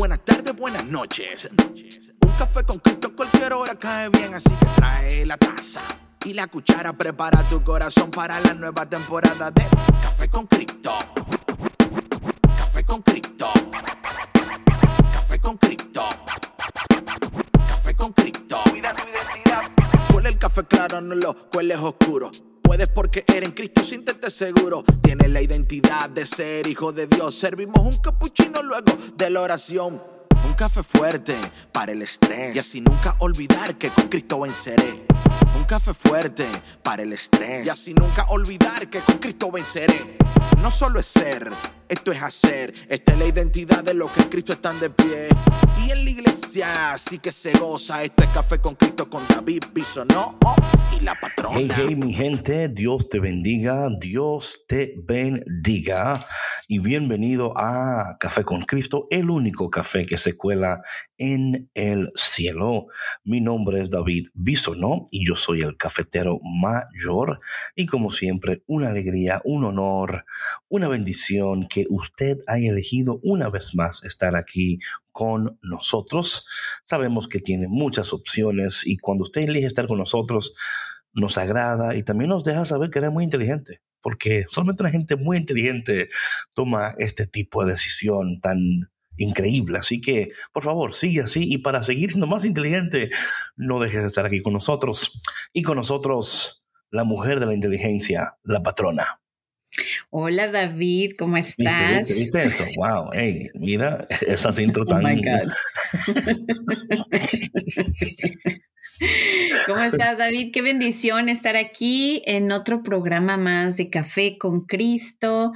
buenas tardes, buenas noches. Un café con Cristo cualquier hora cae bien, así que trae la taza y la cuchara. Prepara tu corazón para la nueva temporada de Café con Cristo. Café con Cristo. Café con Cristo. Café con Cristo. Cuida tu identidad. Huele el café claro, no lo cueles oscuro. Puedes porque eres en Cristo, siéntete seguro. Tienes la identidad de ser hijo de Dios. Servimos un capuchino luego de la oración. Un café fuerte para el estrés. Y así nunca olvidar que con Cristo venceré. Un café fuerte para el estrés. Y así nunca olvidar que con Cristo venceré. No solo es ser, esto es hacer. Esta es la identidad de los que en Cristo están de pie. Y en la iglesia sí que se goza. Esto es café con Cristo con David Bisonó oh, y la patrona. Hey, hey, mi gente, Dios te bendiga, Dios te bendiga y bienvenido a Café con Cristo, el único café que se cuela en el cielo. Mi nombre es David Bisonó y yo soy el cafetero mayor y como siempre, una alegría, un honor, una bendición que usted haya elegido una vez más estar aquí con nosotros. Sabemos que tiene muchas opciones y cuando usted elige estar con nosotros, nos agrada y también nos deja saber que eres muy inteligente, porque solamente una gente muy inteligente toma este tipo de decisión tan increíble. Así que, por favor, sigue así y para seguir siendo más inteligente, no dejes de estar aquí con nosotros. Y con nosotros, la mujer de la inteligencia, la patrona. Hola David, ¿cómo estás? ¿Viste, viste eso? Wow, hey, mira esas intro tan. Oh my God. ¿Cómo estás, David? Qué bendición estar aquí en otro programa más de Café con Cristo,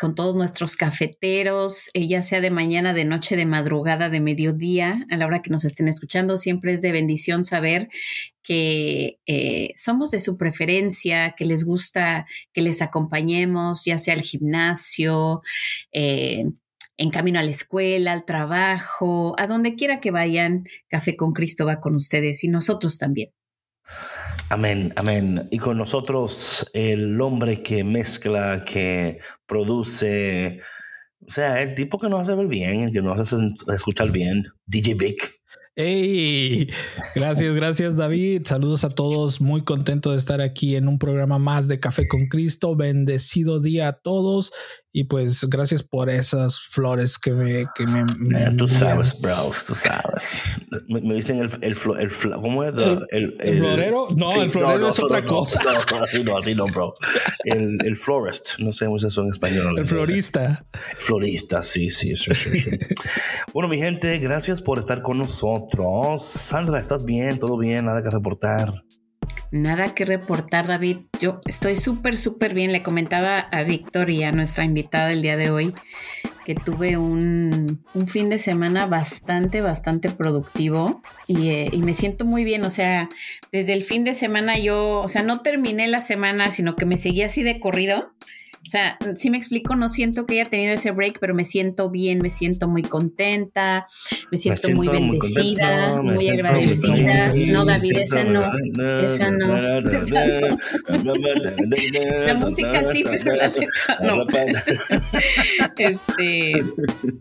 con todos nuestros cafeteros, eh, ya sea de mañana, de noche, de madrugada, de mediodía, a la hora que nos estén escuchando. Siempre es de bendición saber que eh, somos de su preferencia, que les gusta que les acompañemos, ya sea al gimnasio, eh, en camino a la escuela, al trabajo, a donde quiera que vayan, Café con Cristo va con ustedes y nosotros también. Amén, amén. Y con nosotros el hombre que mezcla, que produce, o sea, el tipo que nos hace ver bien, el que nos hace escuchar bien, DJ Vic. Hey, gracias, gracias David. Saludos a todos. Muy contento de estar aquí en un programa más de Café con Cristo. Bendecido día a todos. Y pues gracias por esas flores que me... Que me, me tú sabes, bro, tú sabes. Me, me dicen el, el, el, ¿cómo es? El, el, el florero. No, sí, el florero no, no, es otra cosa. No, así no, así no, bro. El, el florist, no sé cómo es eso en español. El florista. Florista, sí, sí, sí, sí, sí. bueno, mi gente, gracias por estar con nosotros. Sandra, ¿estás bien? ¿Todo bien? Nada que reportar. Nada que reportar, David. Yo estoy súper, súper bien. Le comentaba a Víctor y a nuestra invitada el día de hoy que tuve un, un fin de semana bastante, bastante productivo y, eh, y, me siento muy bien. O sea, desde el fin de semana yo, o sea, no terminé la semana, sino que me seguí así de corrido. O sea, si me explico, no siento que haya tenido ese break, pero me siento bien, me siento muy contenta, me siento, me siento muy bendecida, muy, muy agradecida. Muy no, David, esa no, esa no. la música sí, pero la letra no. este,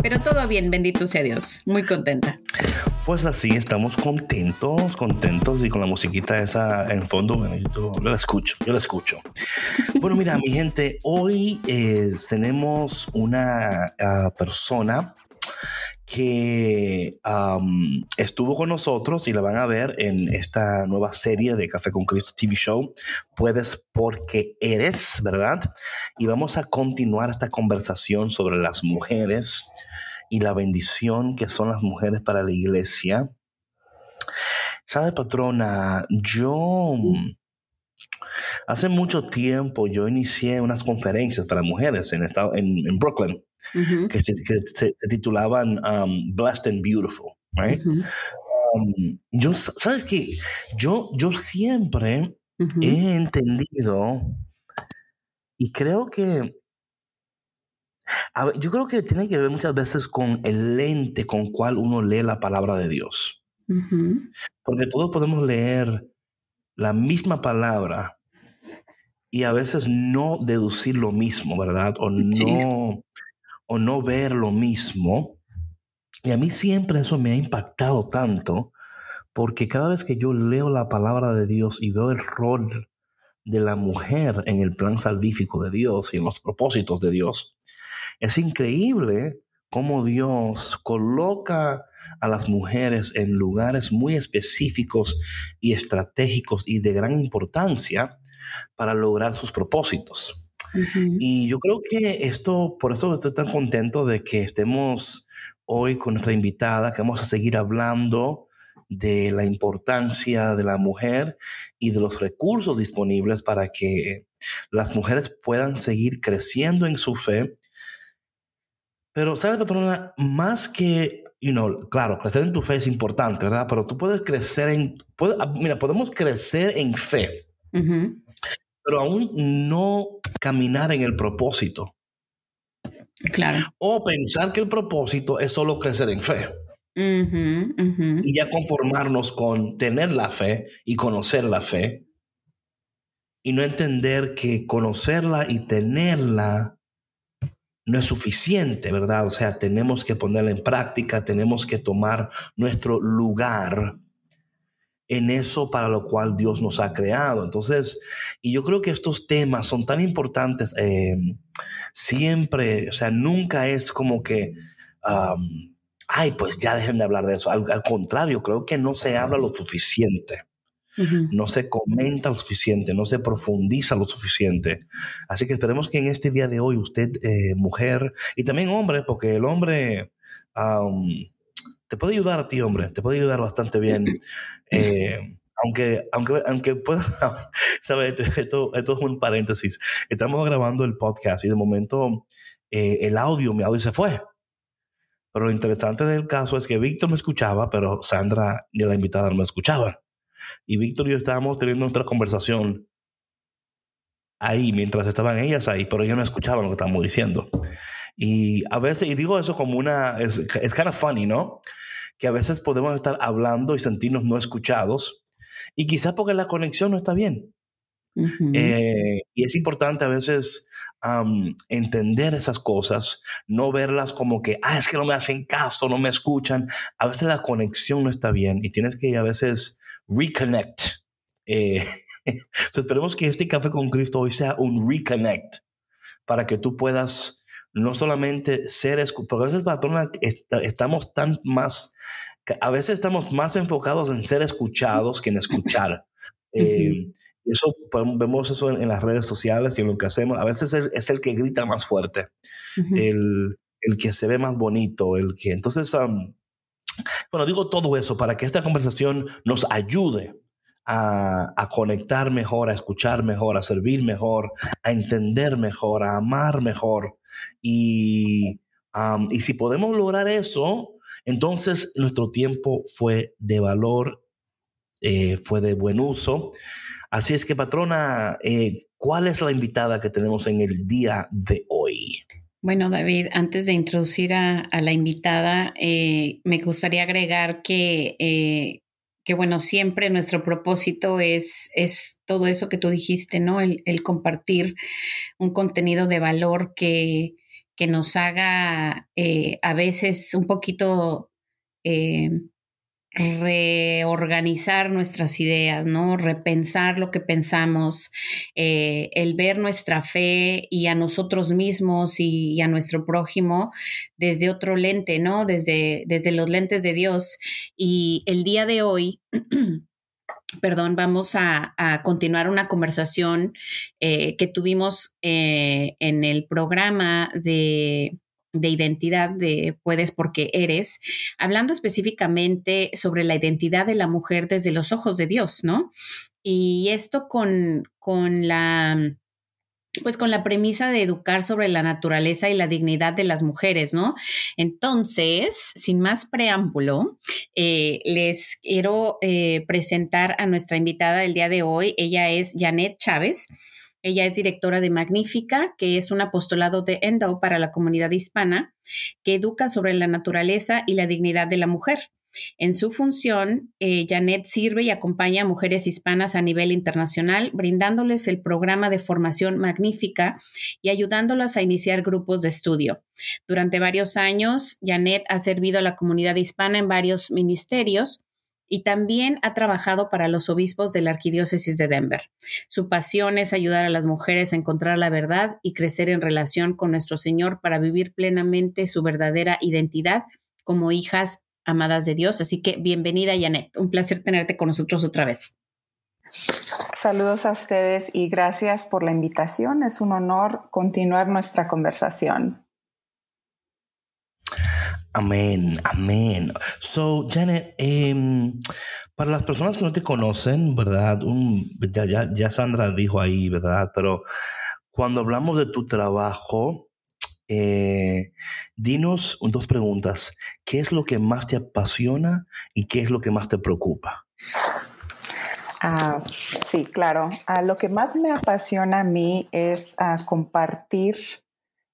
pero todo bien, bendito sea Dios, muy contenta. Pues así, estamos contentos, contentos y con la musiquita esa en fondo, bueno, yo, yo la escucho, yo la escucho. Bueno, mira, mi gente, hoy eh, tenemos una uh, persona que um, estuvo con nosotros y la van a ver en esta nueva serie de Café con Cristo TV Show, Puedes porque eres, ¿verdad? Y vamos a continuar esta conversación sobre las mujeres y la bendición que son las mujeres para la iglesia. ¿Sabe, patrona? Yo... Hace mucho tiempo yo inicié unas conferencias para mujeres en, en, en Brooklyn uh -huh. que, se, que se, se titulaban um, Blessed and Beautiful. Right? Uh -huh. um, yo, ¿sabes qué? Yo, yo siempre uh -huh. he entendido y creo que a yo creo que tiene que ver muchas veces con el lente con cual uno lee la palabra de Dios. Porque todos podemos leer la misma palabra y a veces no deducir lo mismo, ¿verdad? O no, o no ver lo mismo. Y a mí siempre eso me ha impactado tanto, porque cada vez que yo leo la palabra de Dios y veo el rol de la mujer en el plan salvífico de Dios y en los propósitos de Dios, es increíble cómo Dios coloca a las mujeres en lugares muy específicos y estratégicos y de gran importancia para lograr sus propósitos. Y yo creo que esto, por eso estoy tan contento de que estemos hoy con nuestra invitada, que vamos a seguir hablando de la importancia de la mujer y de los recursos disponibles para que las mujeres puedan seguir creciendo en su fe. Pero, ¿sabes, patrona? Más que, you know, claro, crecer en tu fe es importante, ¿verdad? Pero tú puedes crecer en, ah, mira, podemos crecer en fe, pero aún no caminar en el propósito. Claro. O pensar que el propósito es solo crecer en fe. Y ya conformarnos con tener la fe y conocer la fe. Y no entender que conocerla y tenerla no es suficiente, ¿verdad? O sea, tenemos que ponerla en práctica, tenemos que tomar nuestro lugar en eso para lo cual Dios nos ha creado. Entonces, y yo creo que estos temas son tan importantes eh, siempre, o sea, nunca es como que, ay, pues ya dejen de hablar de eso. Al, contrario, creo que no se habla lo suficiente. No se comenta lo suficiente, no se profundiza lo suficiente. Así que esperemos que en este día de hoy usted, eh, mujer, y también hombre, porque el hombre te puede ayudar a ti, hombre, te puede ayudar bastante bien. Eh, aunque, aunque, aunque pueda, ¿sabes? Esto, esto, es un paréntesis. Estamos grabando el podcast y de momento eh, el audio, mi audio se fue. Pero lo interesante del caso es que Víctor me escuchaba, pero Sandra ni la invitada no me escuchaba. Y Víctor y yo estábamos teniendo nuestra conversación ahí, mientras estaban ellas ahí, pero ellos no escuchaban lo que estábamos diciendo. Y a veces, y digo eso como una, es, es kind of funny, ¿no? Que a veces podemos estar hablando y sentirnos no escuchados, y quizás porque la conexión no está bien. Eh, y es importante a veces entender esas cosas, no verlas como que, ah, es que no me hacen caso, no me escuchan. A veces la conexión no está bien y tienes que a veces reconnect. Eh, esperemos que este café con Cristo hoy sea un reconnect para que tú puedas no solamente ser porque a veces, patrona, estamos tan más, a veces estamos más enfocados en ser escuchados que en escuchar. Eh, eso vemos eso en, las redes sociales y en lo que hacemos. A veces es el, que grita más fuerte, el, que se ve más bonito, el que. Entonces, bueno, digo todo eso para que esta conversación nos ayude a, conectar mejor, a escuchar mejor, a servir mejor, a entender mejor, a amar mejor. Y, y si podemos lograr eso, entonces nuestro tiempo fue de valor, eh, fue de buen uso. Así es que, patrona, eh, ¿cuál es la invitada que tenemos en el día de hoy? Bueno, David, antes de introducir a, la invitada, eh, me gustaría agregar que que bueno, siempre nuestro propósito es, es todo eso que tú dijiste, ¿no? El, compartir un contenido de valor que, que nos haga eh, a veces un poquito eh, reorganizar nuestras ideas, ¿no? Repensar lo que pensamos, eh, el ver nuestra fe y a nosotros mismos y, a nuestro prójimo desde otro lente, ¿no? Desde, desde los lentes de Dios. Y el día de hoy, perdón, vamos a, continuar una conversación eh, que tuvimos eh, en el programa de de identidad de puedes porque eres, hablando específicamente sobre la identidad de la mujer desde los ojos de Dios, ¿no? Y esto con, con la pues con la premisa de educar sobre la naturaleza y la dignidad de las mujeres, ¿no? Entonces, sin más preámbulo, eh, les quiero eh, presentar a nuestra invitada del día de hoy. Ella es Janet Chávez. Ella es directora de Magnífica, que es un apostolado de Endo para la comunidad hispana, que educa sobre la naturaleza y la dignidad de la mujer. En su función, eh, Janet sirve y acompaña a mujeres hispanas a nivel internacional, brindándoles el programa de formación magnífica y ayudándolas a iniciar grupos de estudio. Durante varios años, Janet ha servido a la comunidad hispana en varios ministerios y también ha trabajado para los obispos de la Arquidiócesis de Denver. Su pasión es ayudar a las mujeres a encontrar la verdad y crecer en relación con nuestro Señor para vivir plenamente su verdadera identidad como hijas amadas de Dios. Así que bienvenida, Janet. Un placer tenerte con nosotros otra vez. Saludos a ustedes y gracias por la invitación. Es un honor continuar nuestra conversación. Amén, amén. So, Janet, em, para las personas que no te conocen, ¿verdad? ya, Sandra dijo ahí, ¿verdad? Pero cuando hablamos de tu trabajo, eh, dinos dos preguntas. ¿Qué es lo que más te apasiona y qué es lo que más te preocupa? Ah, sí, claro. Ah, lo que más me apasiona a mí es ah, compartir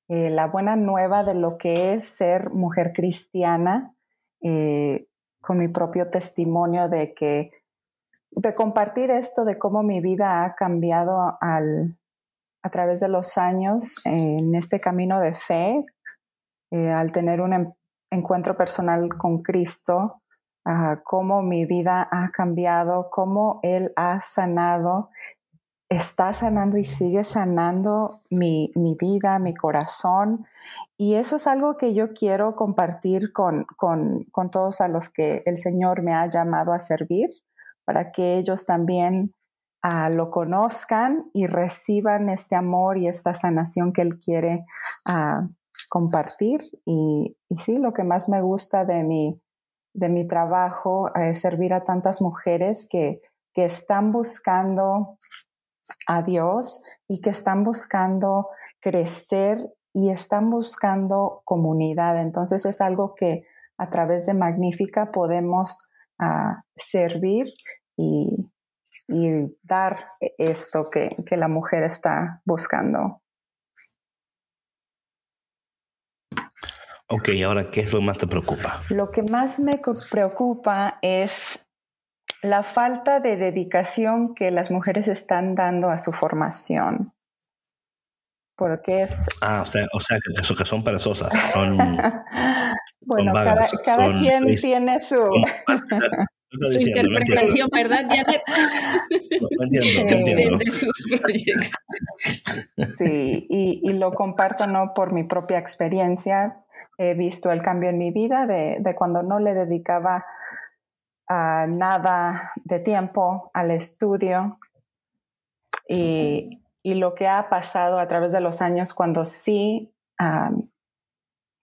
eh, la buena nueva de lo que es ser mujer cristiana eh, con mi propio testimonio de que de compartir esto de cómo mi vida ha cambiado al, a través de los años en este camino de fe, eh, al tener un encuentro personal con Cristo, cómo mi vida ha cambiado, cómo Él ha sanado, está sanando y sigue sanando mi, mi vida, mi corazón. Y eso es algo que yo quiero compartir con, con, con todos a los que el Señor me ha llamado a servir, para que ellos también lo conozcan y reciban este amor y esta sanación que Él quiere compartir. Y, sí, lo que más me gusta de mi, de mi trabajo es servir a tantas mujeres que, que están buscando a Dios y que están buscando crecer y están buscando comunidad. Entonces es algo que a través de Magnífica podemos ah, servir y, y dar esto que, que la mujer está buscando. Ok, ahora, ¿qué es lo que más te preocupa? Lo que más me preocupa es la falta de dedicación que las mujeres están dando a su formación. Porque es... Ah, o sea, o sea que, que son perezosas. Son, bueno, cada, quien tiene su... su interpretación, ¿verdad, Janet? De, sus proyectos. Sí, y, y, lo comparto no por mi propia experiencia. He visto el cambio en mi vida de, de cuando no le dedicaba nada de tiempo al estudio. Y, y, lo que ha pasado a través de los años cuando sí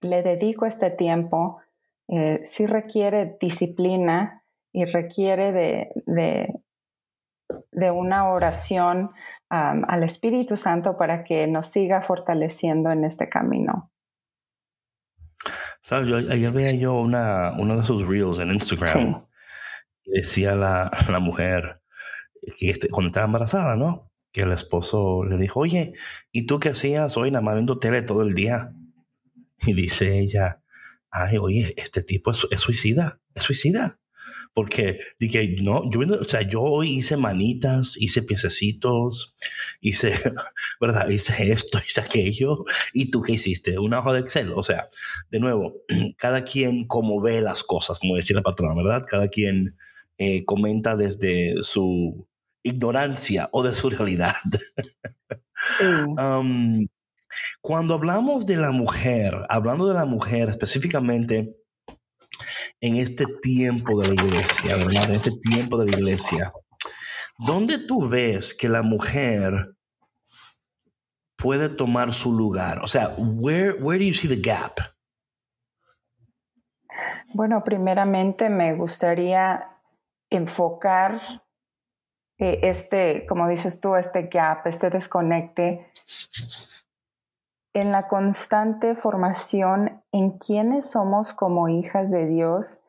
le dedico este tiempo, eh, sí requiere disciplina y requiere de, de, una oración al Espíritu Santo para que nos siga fortaleciendo en este camino. Sabes, yo, ayer veía yo una, uno de sus reels en Instagram. Y decía la, la mujer que este, cuando estaba embarazada, ¿no? Que el esposo le dijo, oye, ¿y tú qué hacías hoy nada más viendo tele todo el día? Y dice ella, ay, oye, este tipo es, suicida, es suicida. Porque dije, no, yo, o sea, yo hice manitas, hice piececitos, hice, ¿verdad? Hice esto, hice aquello. ¿Y tú qué hiciste? Una hoja de Excel. O sea, de nuevo, cada quien como ve las cosas, como decía la patrona, ¿verdad? Cada quien eh, comenta desde su ignorancia o de su realidad. Sí. Um, cuando hablamos de la mujer, hablando de la mujer específicamente, en este tiempo de la iglesia, ¿verdad? En este tiempo de la iglesia. ¿Dónde tú ves que la mujer puede tomar su lugar? O sea, where, where do you see the gap? Bueno, primeramente me gustaría enfocar eh, este, como dices tú, este gap, este desconecte en la constante formación en quiénes somos como hijas de Dios,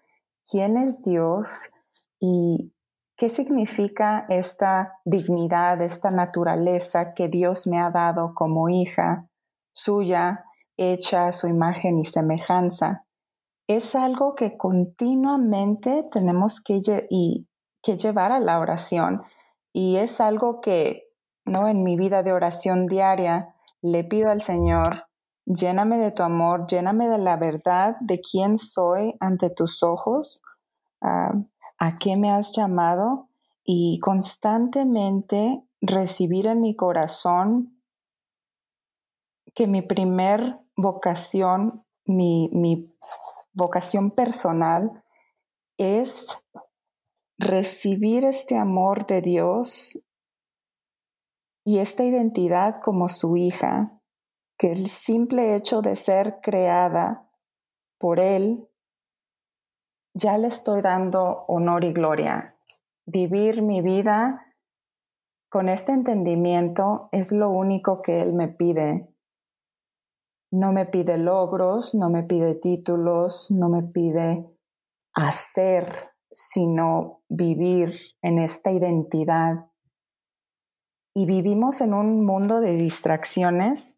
quién es Dios y qué significa esta dignidad, esta naturaleza que Dios me ha dado como hija suya, hecha a su imagen y semejanza. Es algo que continuamente tenemos que, que llevar a la oración y es algo que, ¿no? En mi vida de oración diaria le pido al Señor, lléname de tu amor, lléname de la verdad de quién soy ante tus ojos, a qué me has llamado y constantemente recibir en mi corazón que mi primer vocación, mi vocación personal es recibir este amor de Dios y esta identidad como su hija, que el simple hecho de ser creada por Él, ya le estoy dando honor y gloria. Vivir mi vida con este entendimiento es lo único que Él me pide. No me pide logros, no me pide títulos, no me pide hacer, sino vivir en esta identidad. Y vivimos en un mundo de distracciones,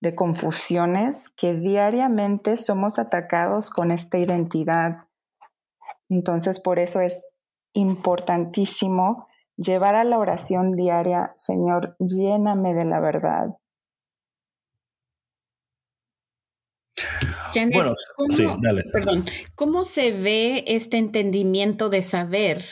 de confusiones, que diariamente somos atacados con esta identidad. Entonces, por eso es importantísimo llevar a la oración diaria, Señor, lléname de la verdad, bueno, sí, dale. Perdón, ¿cómo se ve este entendimiento de saber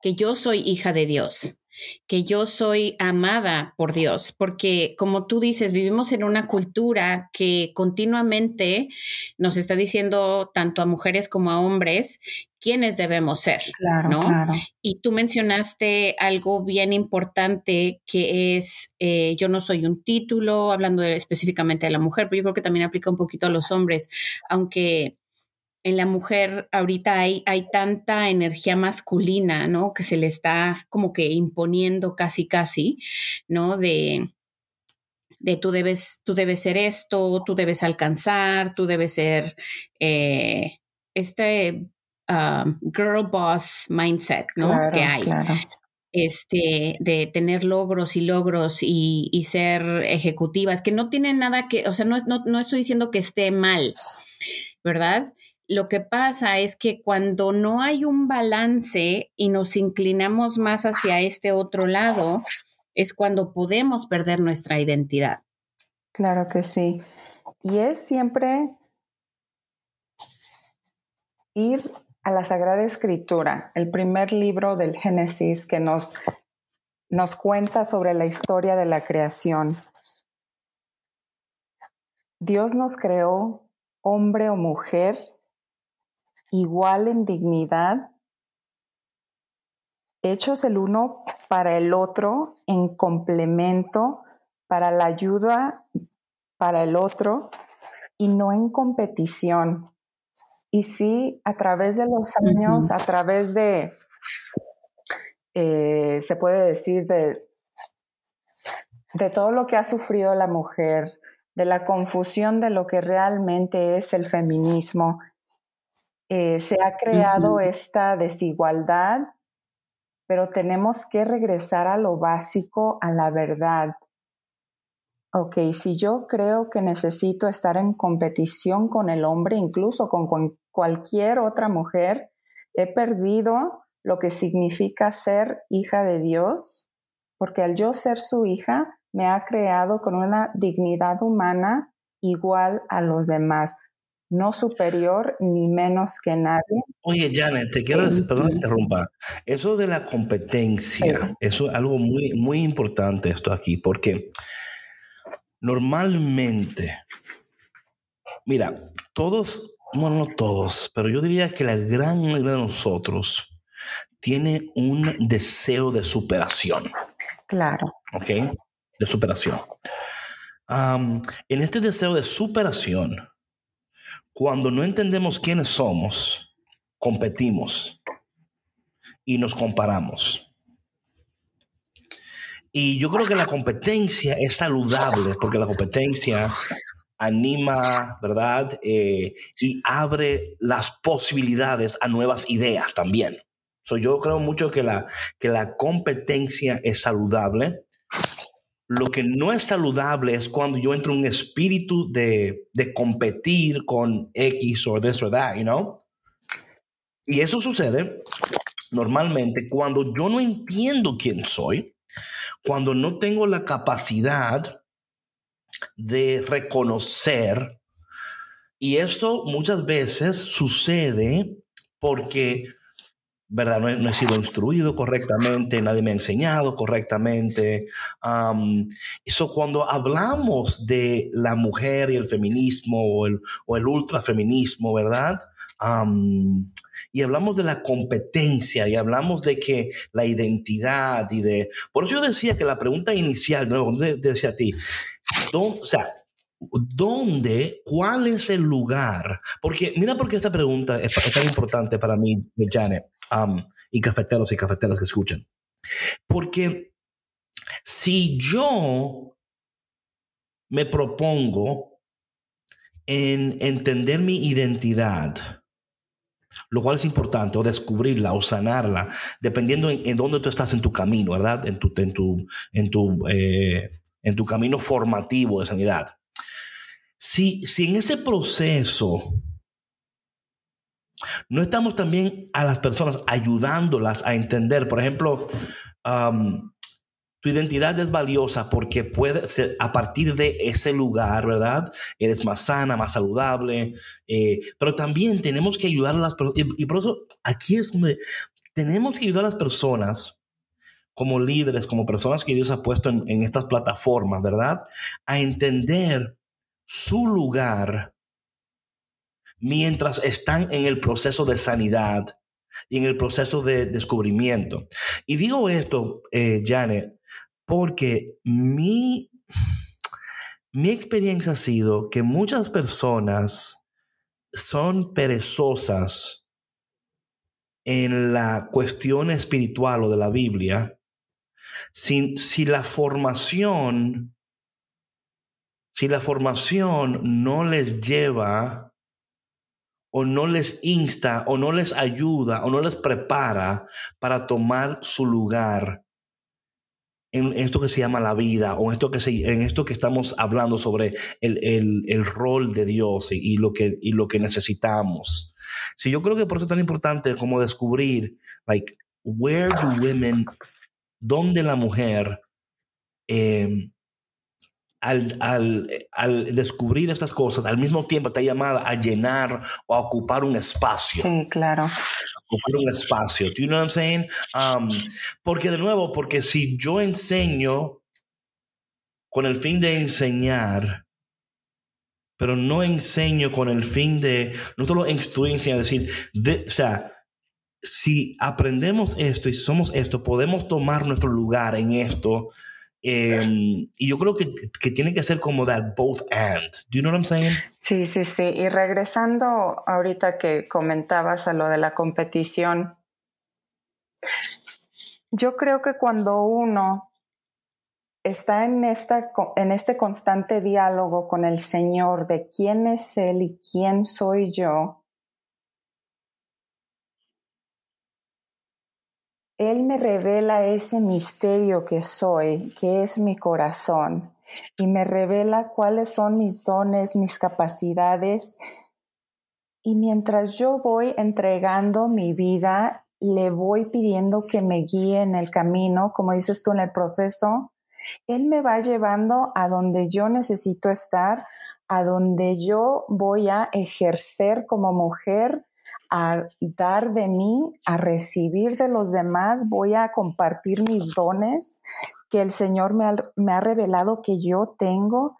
que yo soy hija de Dios? Que yo soy amada por Dios, porque como tú dices, vivimos en una cultura que continuamente nos está diciendo tanto a mujeres como a hombres quiénes debemos ser, ¿no? Y tú mencionaste algo bien importante que es, eh, yo no soy un título, hablando específicamente de la mujer, pero yo creo que también aplica un poquito a los hombres, aunque en la mujer ahorita hay, hay tanta energía masculina, ¿no? Que se le está como que imponiendo casi, casi, ¿no? De, de tú debes, tú debes ser esto, tú debes alcanzar, tú debes ser eh, este um, girl boss mindset, ¿no? que hay. Este, de tener logros y logros y, y, ser ejecutivas, que no tienen nada que, o sea, no, no, no estoy diciendo que esté mal, ¿verdad? Lo que pasa es que cuando no hay un balance y nos inclinamos más hacia este otro lado, es cuando podemos perder nuestra identidad. Claro que sí. Y es siempre ir a la Sagrada Escritura, el primer libro del Génesis que nos, nos cuenta sobre la historia de la creación. Dios nos creó hombre o mujer igual en dignidad, hechos el uno para el otro, en complemento, para la ayuda para el otro y no en competición. Y sí, a través de los años, a través de, eh, se puede decir, de, de todo lo que ha sufrido la mujer, de la confusión de lo que realmente es el feminismo, eh, se ha creado esta desigualdad, pero tenemos que regresar a lo básico, a la verdad. Ok, si yo creo que necesito estar en competición con el hombre, incluso con, cualquier otra mujer, he perdido lo que significa ser hija de Dios, porque al yo ser su hija, me ha creado con una dignidad humana igual a los demás no superior ni menos que nadie. Oye, Janet, te quiero decir, perdón interrumpa. Eso de la competencia, eso es algo muy, muy importante esto aquí, porque normalmente, mira, todos, bueno, no todos, pero yo diría que la gran mayoría de nosotros tiene un deseo de superación. Claro. ¿Ok? De superación. en este deseo de superación, cuando no entendemos quiénes somos, competimos y nos comparamos. Y yo creo que la competencia es saludable porque la competencia anima, ¿verdad? Eh, y abre las posibilidades a nuevas ideas también. So, yo creo mucho que la, que la competencia es saludable Lo que no es saludable es cuando yo entro en un espíritu de, de competir con X o this o that, you know? Y eso sucede normalmente cuando yo no entiendo quién soy, cuando no tengo la capacidad de reconocer. Y esto muchas veces sucede porque ¿verdad? No he, sido instruido correctamente, nadie me ha enseñado correctamente. eso cuando hablamos de la mujer y el feminismo o el, o el ultrafeminismo, ¿verdad? y hablamos de la competencia y hablamos de que la identidad y de... Por eso yo decía que la pregunta inicial, ¿no? decía a ti, o sea, ¿Dónde? ¿Cuál es el lugar? Porque mira por qué esta pregunta es, tan importante para mí, Janet, y cafeteros y cafeteras que escuchan. Porque si yo me propongo en entender mi identidad, lo cual es importante, o descubrirla o sanarla, dependiendo en, dónde tú estás en tu camino, ¿verdad? En tu, en tu, en tu, eh, en tu camino formativo de sanidad. Si, si en ese proceso no estamos también a las personas ayudándolas a entender, por ejemplo, tu identidad es valiosa porque puede ser a partir de ese lugar, ¿verdad? Eres más sana, más saludable, eh, pero también tenemos que ayudar a las personas, y, por eso aquí es donde tenemos que ayudar a las personas como líderes, como personas que Dios ha puesto en estas plataformas, ¿verdad? A entender su lugar mientras están en el proceso de sanidad y en el proceso de descubrimiento. Y digo esto, eh, Janet, porque mi, mi experiencia ha sido que muchas personas son perezosas en la cuestión espiritual o de la Biblia si, si la formación si la formación no les lleva o no les insta o no les ayuda o no les prepara para tomar su lugar en esto que se llama la vida o en esto que, en esto que estamos hablando sobre el, rol de Dios y, lo que, y lo que necesitamos. Sí, yo creo que por eso es tan importante como descubrir, like, where do women, dónde la mujer eh, al, descubrir estas cosas, al mismo tiempo está llamada a llenar o a ocupar un espacio. Sí, claro. Ocupar un espacio. Do you know what I'm saying? Um, porque de nuevo, porque si yo enseño con el fin de enseñar, pero no enseño con el fin de, no solo instruir, es decir, o sea, si aprendemos esto y somos esto, podemos tomar nuestro lugar en esto Em, y yo creo que, que, tiene que ser como that both and. Do you know what I'm saying? Sí, sí, sí. Y regresando ahorita que comentabas a lo de la competición, yo creo que cuando uno está en, esta, en este constante diálogo con el Señor de quién es Él y quién soy yo, Él me revela ese misterio que soy, que es mi corazón, y me revela cuáles son mis dones, mis capacidades. Y mientras yo voy entregando mi vida, le voy pidiendo que me guíe en el camino, como dices tú, en el proceso. Él me va llevando a donde yo necesito estar, a donde yo voy a ejercer como mujer a dar de mí, a recibir de los demás, voy a compartir mis dones que el Señor me ha, revelado que yo tengo,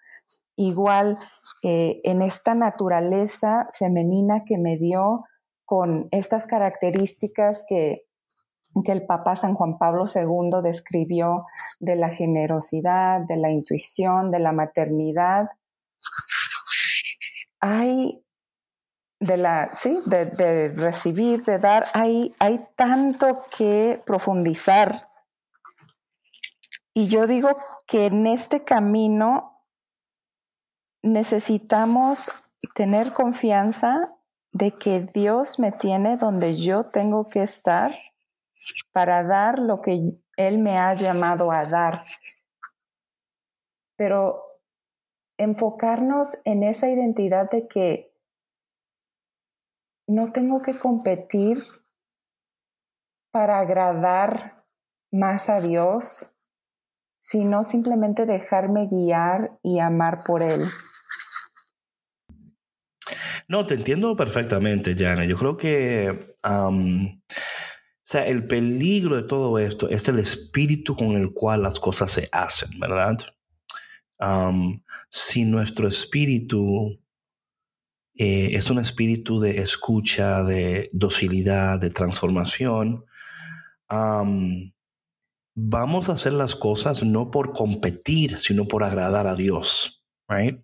igual eh, en esta naturaleza femenina que me dio con estas características que, que el Papa San Juan Pablo II describió de la generosidad, de la intuición, de la maternidad. Hay de la, sí, de, recibir, de dar, hay, hay tanto que profundizar. Y yo digo que en este camino necesitamos tener confianza de que Dios me tiene donde yo tengo que estar para dar lo que Él me ha llamado a dar. pero enfocarnos en esa identidad de que no tengo que competir para agradar más a Dios, sino simplemente dejarme guiar y amar por Él. No, te entiendo perfectamente, Jana. Yo creo que o sea, el peligro de todo esto es el espíritu con el cual las cosas se hacen, ¿verdad? si nuestro espíritu eh, es un espíritu de escucha, de docilidad, de transformación, vamos a hacer las cosas no por competir, sino por agradar a Dios, right?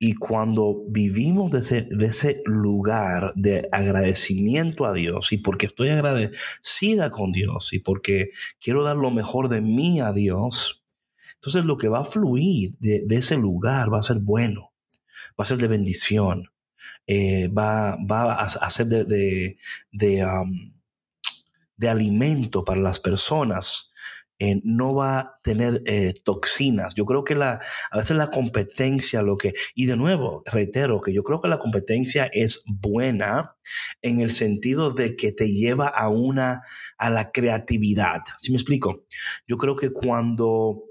Y cuando vivimos de ese, de ese lugar de agradecimiento a Dios y porque estoy agradecida con Dios y porque quiero dar lo mejor de mí a Dios, entonces lo que va a fluir de, ese lugar va a ser bueno, va a ser de bendición, eh, va, va, a, ser de, de, de, de alimento para las personas eh, no va a tener eh, toxinas. Yo creo que la, a veces la competencia, lo que, y de nuevo, reitero que yo creo que la competencia es buena en el sentido de que te lleva a una, a la creatividad. ¿Sí me explico? Yo creo que cuando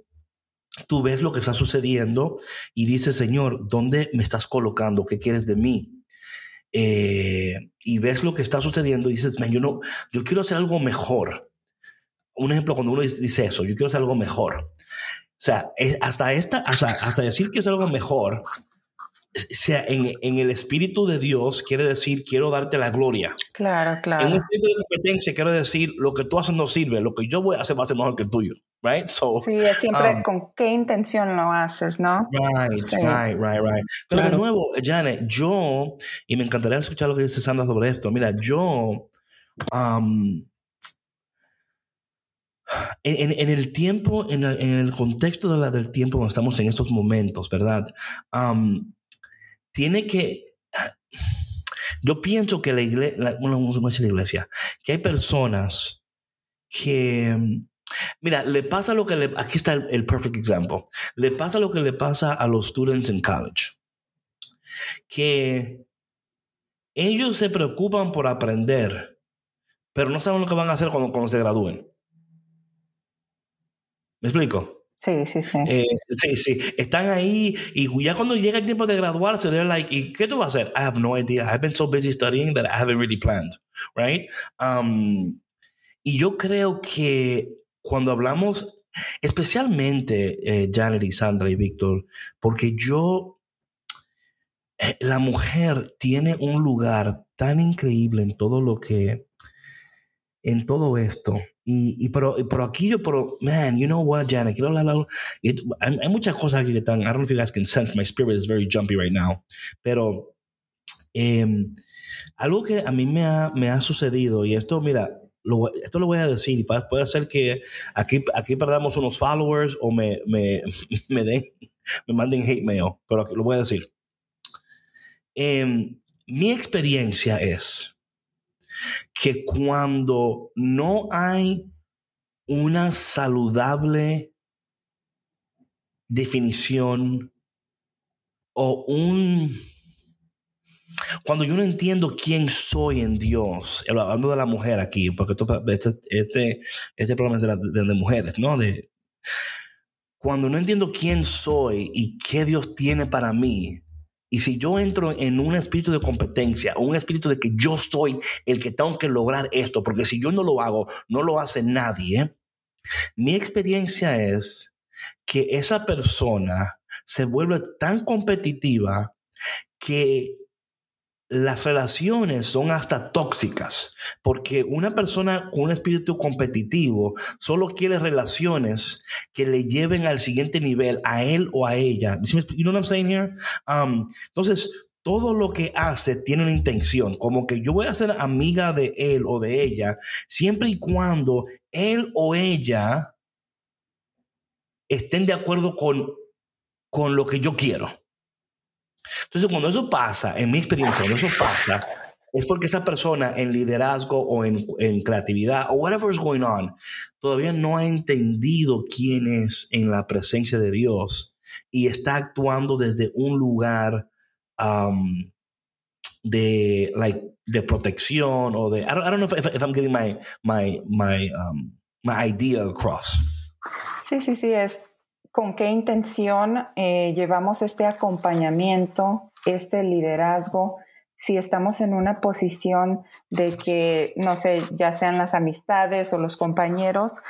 tú ves lo que está sucediendo y dices, Señor, ¿dónde me estás colocando? ¿Qué quieres de mí? Eh, y ves lo que está sucediendo y dices, yo no, yo quiero hacer algo mejor un ejemplo cuando uno dice eso, yo quiero hacer algo mejor. O sea, hasta, esta, hasta, decir que es algo mejor, sea, en, en, el espíritu de Dios quiere decir quiero darte la gloria. Claro, claro. En un espíritu de competencia quiere decir lo que tú haces no sirve, lo que yo voy a hacer va a ser mejor que el tuyo. Right? So, sí, es siempre um, con qué intención lo haces, ¿no? Right, right, right, right. Pero de nuevo, Janet, yo, y me encantaría escuchar lo que dice Sandra sobre esto. Mira, yo, um, en, el tiempo, en, el contexto de la, del tiempo donde estamos en estos momentos, ¿verdad? Tiene que... Yo pienso que la iglesia, bueno, la iglesia, que hay personas que, mira, le pasa lo que le, aquí está el, el perfect example, le pasa lo que le pasa a los students en college, que ellos se preocupan por aprender, pero no saben lo que van a hacer cuando, cuando se gradúen. ¿Me explico? Sí, sí, sí. Eh, sí, sí. Están ahí y ya cuando llega el tiempo de graduarse, they're like, ¿y qué tú vas a hacer? I have no idea. I've been so busy studying that I haven't really planned, right? Um, y yo creo que cuando hablamos, especialmente eh, Janet y Sandra y Víctor, porque yo, eh, la mujer tiene un lugar tan increíble en todo lo que, en todo esto. Y, y pero, pero aquí yo, pero, man, you know what, Janet, quiero hablar, hay, hay, muchas cosas aquí que están, I don't know if you guys can sense, my spirit is very jumpy right now, pero eh, algo que a mí me ha, me ha sucedido, y esto, mira, lo, esto lo voy a decir, puede ser que aquí, aquí perdamos unos followers o me, me, me, den, me manden hate mail, pero lo voy a decir. Eh, mi experiencia es que cuando no hay una saludable definición o un... Cuando yo no entiendo quién soy en Dios, hablando de la mujer aquí, porque este, este, este programa es de, de mujeres, ¿no? De, cuando no entiendo quién soy y qué Dios tiene para mí, y si yo entro en un espíritu de competencia, un espíritu de que yo soy el que tengo que lograr esto, porque si yo no lo hago, no lo hace nadie, mi experiencia es que esa persona se vuelve tan competitiva que las relaciones son hasta tóxicas, porque una persona con un espíritu competitivo solo quiere relaciones que le lleven al siguiente nivel, a él o a ella. You know what I'm saying here? Um, entonces, todo lo que hace tiene una intención, como que yo voy a ser amiga de él o de ella, siempre y cuando él o ella estén de acuerdo con, con lo que yo quiero. Entonces, cuando eso pasa, en mi experiencia, cuando eso pasa, es porque esa persona en liderazgo o en, en creatividad o whatever is going on todavía no ha entendido quién es en la presencia de Dios y está actuando desde un lugar um, de like de protección o de I don't, I don't know if, I'm getting my my my um, my idea across. Sí, sí, sí, es con qué intención eh, llevamos este acompañamiento, este liderazgo, si estamos en una posición de que, no sé, ya sean las amistades o los compañeros,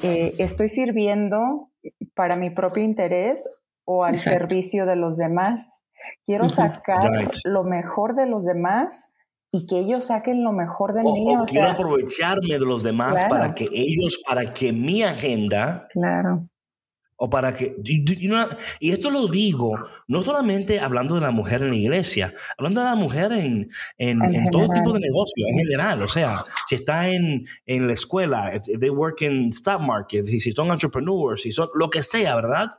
eh, estoy sirviendo para mi propio interés o al servicio de los demás. Quiero sacar lo mejor de los demás y que ellos saquen lo mejor de mí. O, quiero aprovecharme de los demás para que ellos, para que mi agenda. Claro. O para que. Y, esto lo digo no solamente hablando de la mujer en la iglesia, hablando de la mujer en, en, todo tipo de negocio, en general. O sea, si está en, en la escuela, if they work in stock market, si son entrepreneurs, si son lo que sea, ¿verdad?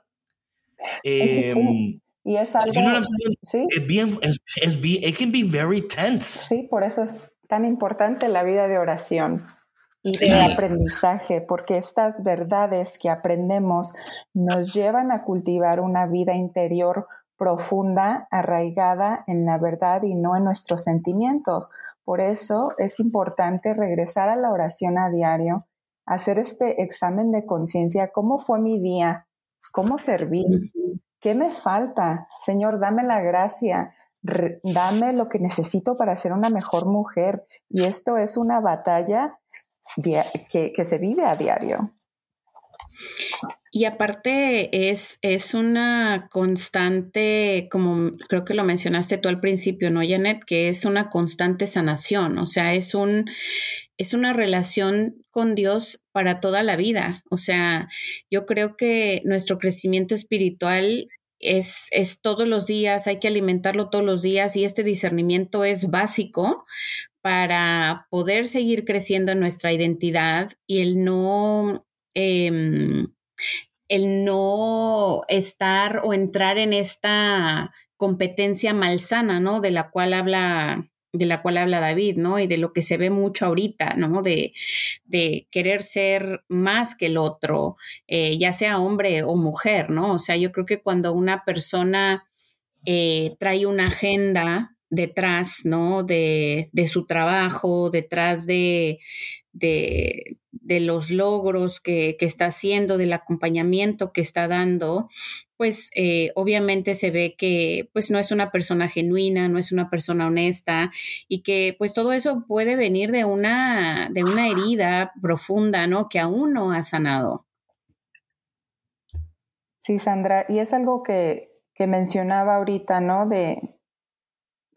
Em, y es algo. ¿sí? Es bien, es, bien, it can be very tense. Sí, por eso es tan importante la vida de oración y de aprendizaje, porque estas verdades que aprendemos nos llevan a cultivar una vida interior profunda, arraigada en la verdad y no en nuestros sentimientos. Por eso es importante regresar a la oración a diario, hacer este examen de conciencia, cómo fue mi día, cómo serví, ¿Qué me falta? Señor, dame la gracia, dame lo que necesito para ser una mejor mujer. Y esto es una batalla que, se vive a diario. Y aparte es, es una constante, como creo que lo mencionaste tú al principio, ¿no, Janet? Que es una constante sanación, o sea, es un, es una relación con Dios para toda la vida. O sea, yo creo que nuestro crecimiento espiritual es, es todos los días, hay que alimentarlo todos los días y este discernimiento es básico para poder seguir creciendo en nuestra identidad y el no, em, el no estar o entrar en esta competencia malsana, ¿no? De la cual habla de la cual habla David, ¿no? Y de lo que se ve mucho ahorita, ¿no? De, de querer ser más que el otro, eh, ya sea hombre o mujer, ¿no? O sea, yo creo que cuando una persona eh, trae una agenda detrás, ¿no? De, de su trabajo, detrás de, de, de los logros que, que, está haciendo, del acompañamiento que está dando, pues eh, obviamente se ve que pues no es una persona genuina, no es una persona honesta y que pues todo eso puede venir de una, de una herida profunda, ¿no? Que aún no ha sanado. Sí, Sandra, y es algo que, que mencionaba ahorita, ¿no? De,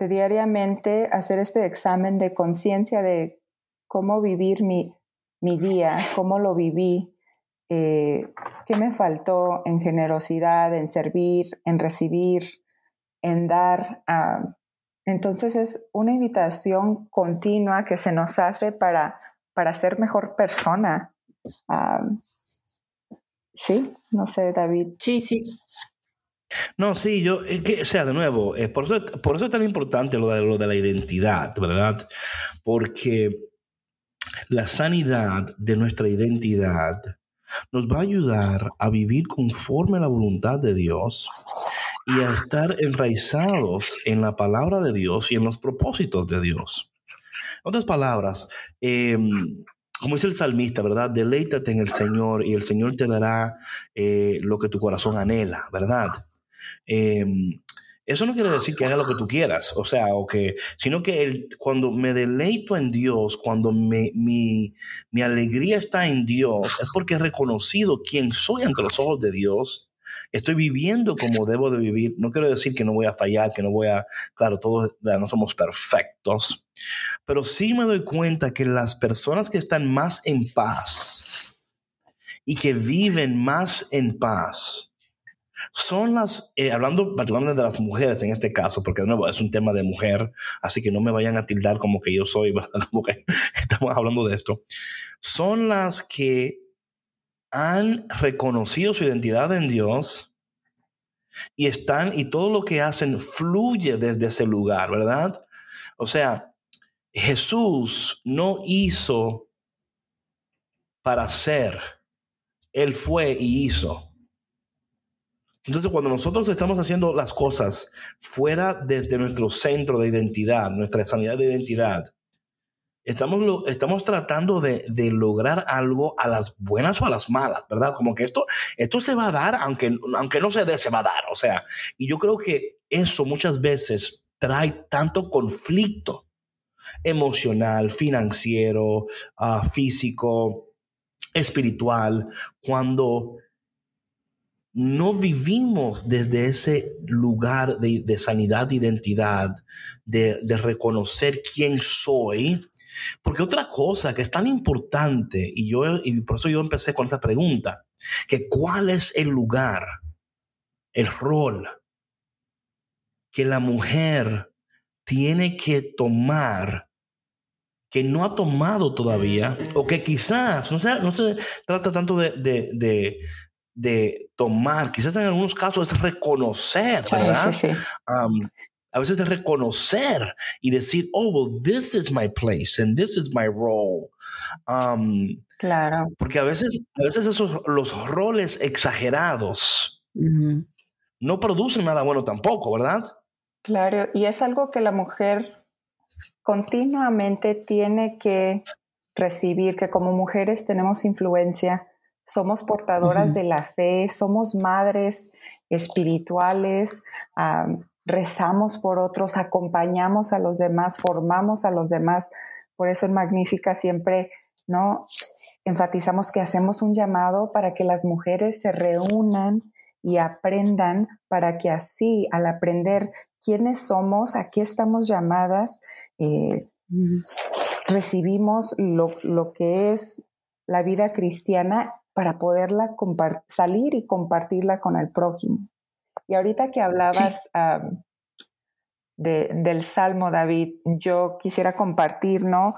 diariamente hacer este examen de conciencia de cómo vivir mi, mi día, cómo lo viví, eh, qué me faltó en generosidad, en servir, en recibir, en dar. entonces es una invitación continua que se nos hace para, para ser mejor persona. sí, no sé, David. Sí, sí. No, sí, yo, que, o sea, de nuevo, eh, por, eso, por eso es tan importante lo de, lo de la identidad, ¿verdad? Porque la sanidad de nuestra identidad nos va a ayudar a vivir conforme a la voluntad de Dios y a estar enraizados en la palabra de Dios y en los propósitos de Dios. En otras palabras, em, como dice el salmista, ¿verdad? Deleítate en el Señor y el Señor te dará eh, lo que tu corazón anhela, ¿verdad? Em, eso no quiere decir que haga lo que tú quieras, o sea, o que, sino que el, cuando me deleito en Dios, cuando me, mi, mi alegría está en Dios, es porque he reconocido quién soy ante los ojos de Dios. Estoy viviendo como debo de vivir. No quiero decir que no voy a fallar, que no voy a, claro, todos no somos perfectos, pero sí me doy cuenta que las personas que están más en paz y que viven más en paz, son las, eh, hablando particularmente de las mujeres en este caso, porque de nuevo es un tema de mujer, así que no me vayan a tildar como que yo soy, como que estamos hablando de esto, son las que han reconocido su identidad en Dios y están, y todo lo que hacen fluye desde ese lugar, ¿verdad? O sea, Jesús no hizo para ser, Él fue y hizo. Entonces, cuando nosotros estamos haciendo las cosas fuera desde nuestro centro de identidad, nuestra sanidad de identidad, estamos, estamos tratando de, lograr algo a las buenas o a las malas, ¿verdad? Como que esto, esto se va a dar, aunque, aunque no se dé, se va a dar. O sea, y yo creo que eso muchas veces trae tanto conflicto emocional, financiero, ah, físico, espiritual, cuando no vivimos desde ese lugar de, sanidad de identidad, de, reconocer quién soy. Porque otra cosa que es tan importante, y, yo, y por eso yo empecé con esta pregunta, que cuál es el lugar, el rol que la mujer tiene que tomar que no ha tomado todavía, o que quizás no se, no se trata tanto de tomar, quizás en algunos casos es reconocer, ¿verdad? Sí, sí. a veces es reconocer y decir, oh, well, this is my place and this is my role. claro. Porque a veces, a veces esos, los roles exagerados no producen nada bueno tampoco, ¿verdad? Claro, y es algo que la mujer continuamente tiene que recibir, que como mujeres tenemos influencia somos portadoras de la fe, somos madres espirituales, rezamos por otros, acompañamos a los demás, formamos a los demás. Por eso en Magnífica siempre ¿no? enfatizamos que hacemos un llamado para que las mujeres se reúnan y aprendan para que así, al aprender quiénes somos, a qué estamos llamadas, eh, recibimos lo, lo, que es la vida cristiana para poderla salir y compartirla con el prójimo. Y ahorita que hablabas del Salmo, David, yo quisiera compartir, ¿no?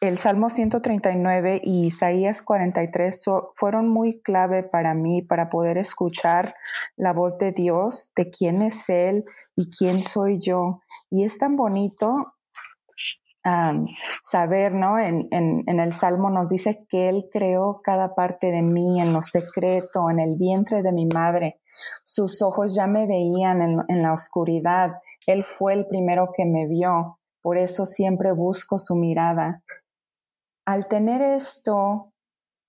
El Salmo 139 y Isaías 43 fueron muy clave para mí para poder escuchar la voz de Dios, de quién es Él y quién soy yo. Y es tan bonito saber, ¿no? En, en, el Salmo nos dice que Él creó cada parte de mí en lo secreto, en el vientre de mi madre. Sus ojos ya me veían en, en la oscuridad. Él fue el primero que me vio. Por eso siempre busco su mirada. Al tener esto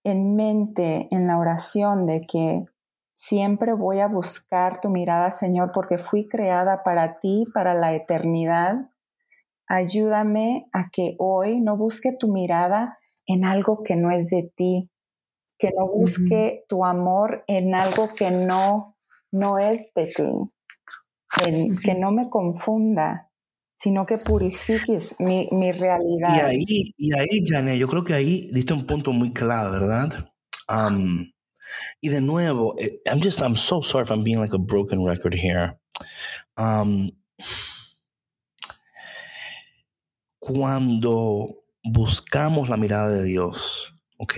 en mente en la oración de que siempre voy a buscar tu mirada, Señor, porque fui creada para ti, para la eternidad, ayúdame a que hoy no busque tu mirada en algo que no es de ti, que no busque tu amor en algo que no, no es de ti, que no me confunda, sino que purifiques mi, realidad. Y ahí, y ahí, Janet, yo creo que ahí diste un punto muy claro, ¿verdad? y de nuevo, eh, I'm just, I'm so sorry if I'm being like a broken record here. Um, cuando buscamos la mirada de Dios, ¿ok?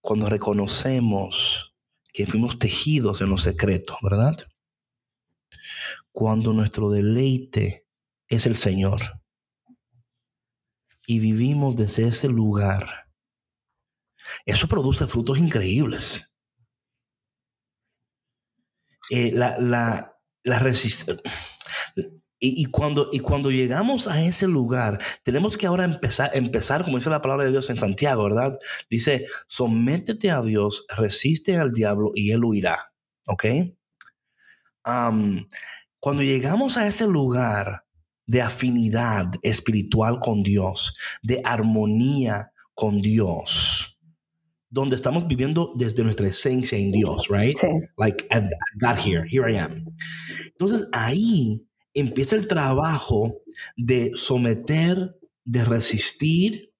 Cuando reconocemos que fuimos tejidos en los secretos, ¿verdad? Cuando nuestro deleite es el Señor y vivimos desde ese lugar, eso produce frutos increíbles. Eh, la, la, la resistencia y, cuando, y cuando llegamos a ese lugar, tenemos que ahora empezar, empezar, como dice la palabra de Dios en Santiago, ¿verdad? Dice, sométete a Dios, resiste al diablo y él huirá. ¿Ok? cuando llegamos a ese lugar de afinidad espiritual con Dios, de armonía con Dios, donde estamos viviendo desde nuestra esencia en Dios, right? Sí. Like, I got here, here I am. Entonces ahí empieza el trabajo de someter, de resistir,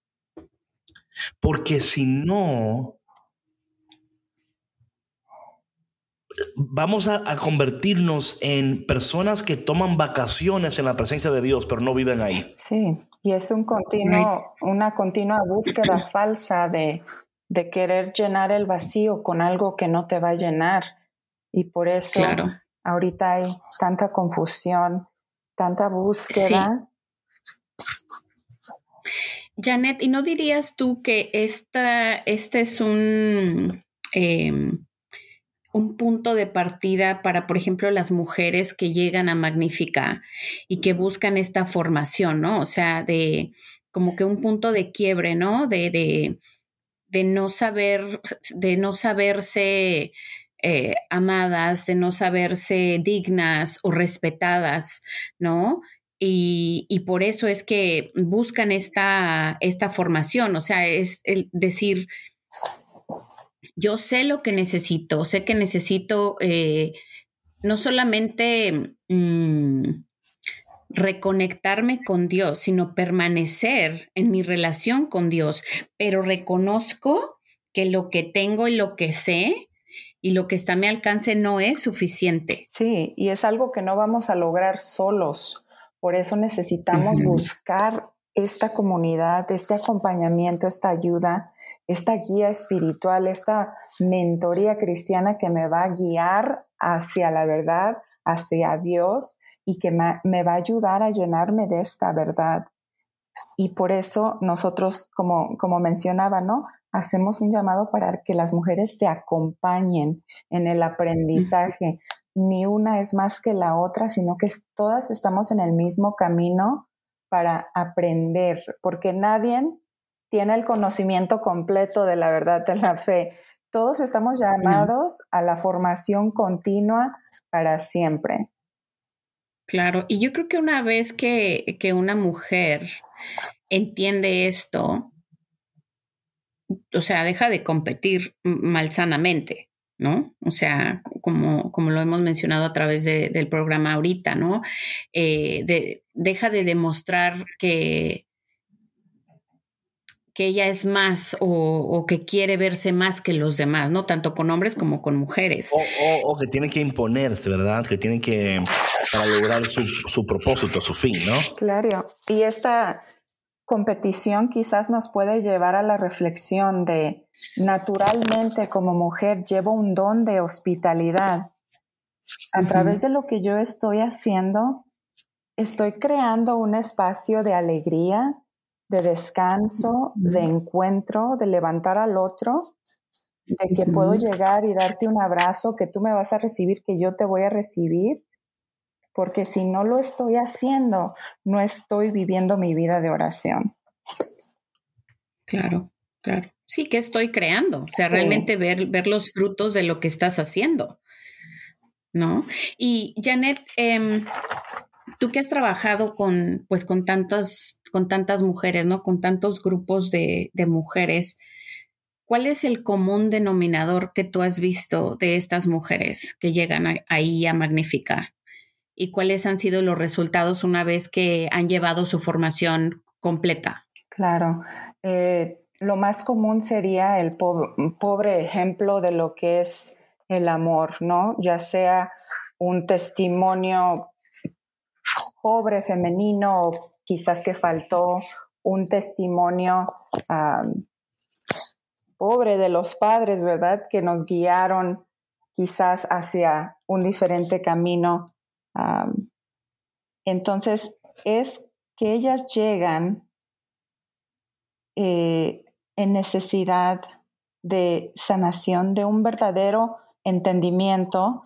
porque si no, vamos a, convertirnos en personas que toman vacaciones en la presencia de Dios, pero no viven ahí. Sí, y es un continuo, una continua búsqueda falsa de, de querer llenar el vacío con algo que no te va a llenar. Y por eso ahorita hay tanta confusión, tanta búsqueda Janet, ¿y no dirías tú que esta, este es un, em, un punto de partida para, por ejemplo, las mujeres que llegan a Magnífica y que buscan esta formación, ¿no? O sea, de como que un punto de quiebre, ¿no? De, de, de no saber, de no saberse eh, amadas, de no saberse dignas o respetadas, ¿no? Y, por eso es que buscan esta, esta formación, o sea, es el decir, yo sé lo que necesito, sé que necesito eh, no solamente mm, reconectarme con Dios, sino permanecer en mi relación con Dios, pero reconozco que lo que tengo y lo que sé y lo que está a mi alcance no es suficiente. Sí, y es algo que no vamos a lograr solos. Por eso necesitamos buscar esta comunidad, este acompañamiento, esta ayuda, esta guía espiritual, esta mentoría cristiana que me va a guiar hacia la verdad, hacia Dios y que me, va a ayudar a llenarme de esta verdad. Y por eso nosotros, como, como mencionaba, ¿no? Hacemos un llamado para que las mujeres se acompañen en el aprendizaje. Ni una es más que la otra, sino que todas estamos en el mismo camino para aprender, porque nadie tiene el conocimiento completo de la verdad de la fe. Todos estamos llamados a la formación continua para siempre. Claro, y yo creo que una vez que, que una mujer entiende esto, o sea, deja de competir malsanamente. ¿no? O sea, como, como lo hemos mencionado a través del programa ahorita, ¿no? Eh, deja de demostrar que, que ella es más o, que quiere verse más que los demás, ¿no? Tanto con hombres como con mujeres. O, que tiene que imponerse, ¿verdad? Que tiene que, para lograr su, su propósito, su fin, ¿no? Claro. Y esta competición quizás nos puede llevar a la reflexión de naturalmente como mujer llevo un don de hospitalidad. A través de lo que yo estoy haciendo, estoy creando un espacio de alegría, de descanso, de encuentro, de levantar al otro, de que puedo llegar y darte un abrazo, que tú me vas a recibir, que yo te voy a recibir. Porque si no lo estoy haciendo, no estoy viviendo mi vida de oración. Claro, claro sí, que estoy creando? O sea, realmente ver, ver los frutos de lo que estás haciendo, ¿no? Y Janet, em, tú que has trabajado con, pues, con tantas, con tantas mujeres, ¿no? Con tantos grupos de, de mujeres, ¿cuál es el común denominador que tú has visto de estas mujeres que llegan ahí a magnificar? ¿Y cuáles han sido los resultados una vez que han llevado su formación completa? Claro. Eh, lo más común sería el pobre ejemplo de lo que es el amor, ¿no? Ya sea un testimonio pobre femenino o quizás que faltó un testimonio pobre de los padres, ¿verdad? Que nos guiaron quizás hacia un diferente camino. Entonces, es que ellas llegan eh, en necesidad de sanación, de un verdadero entendimiento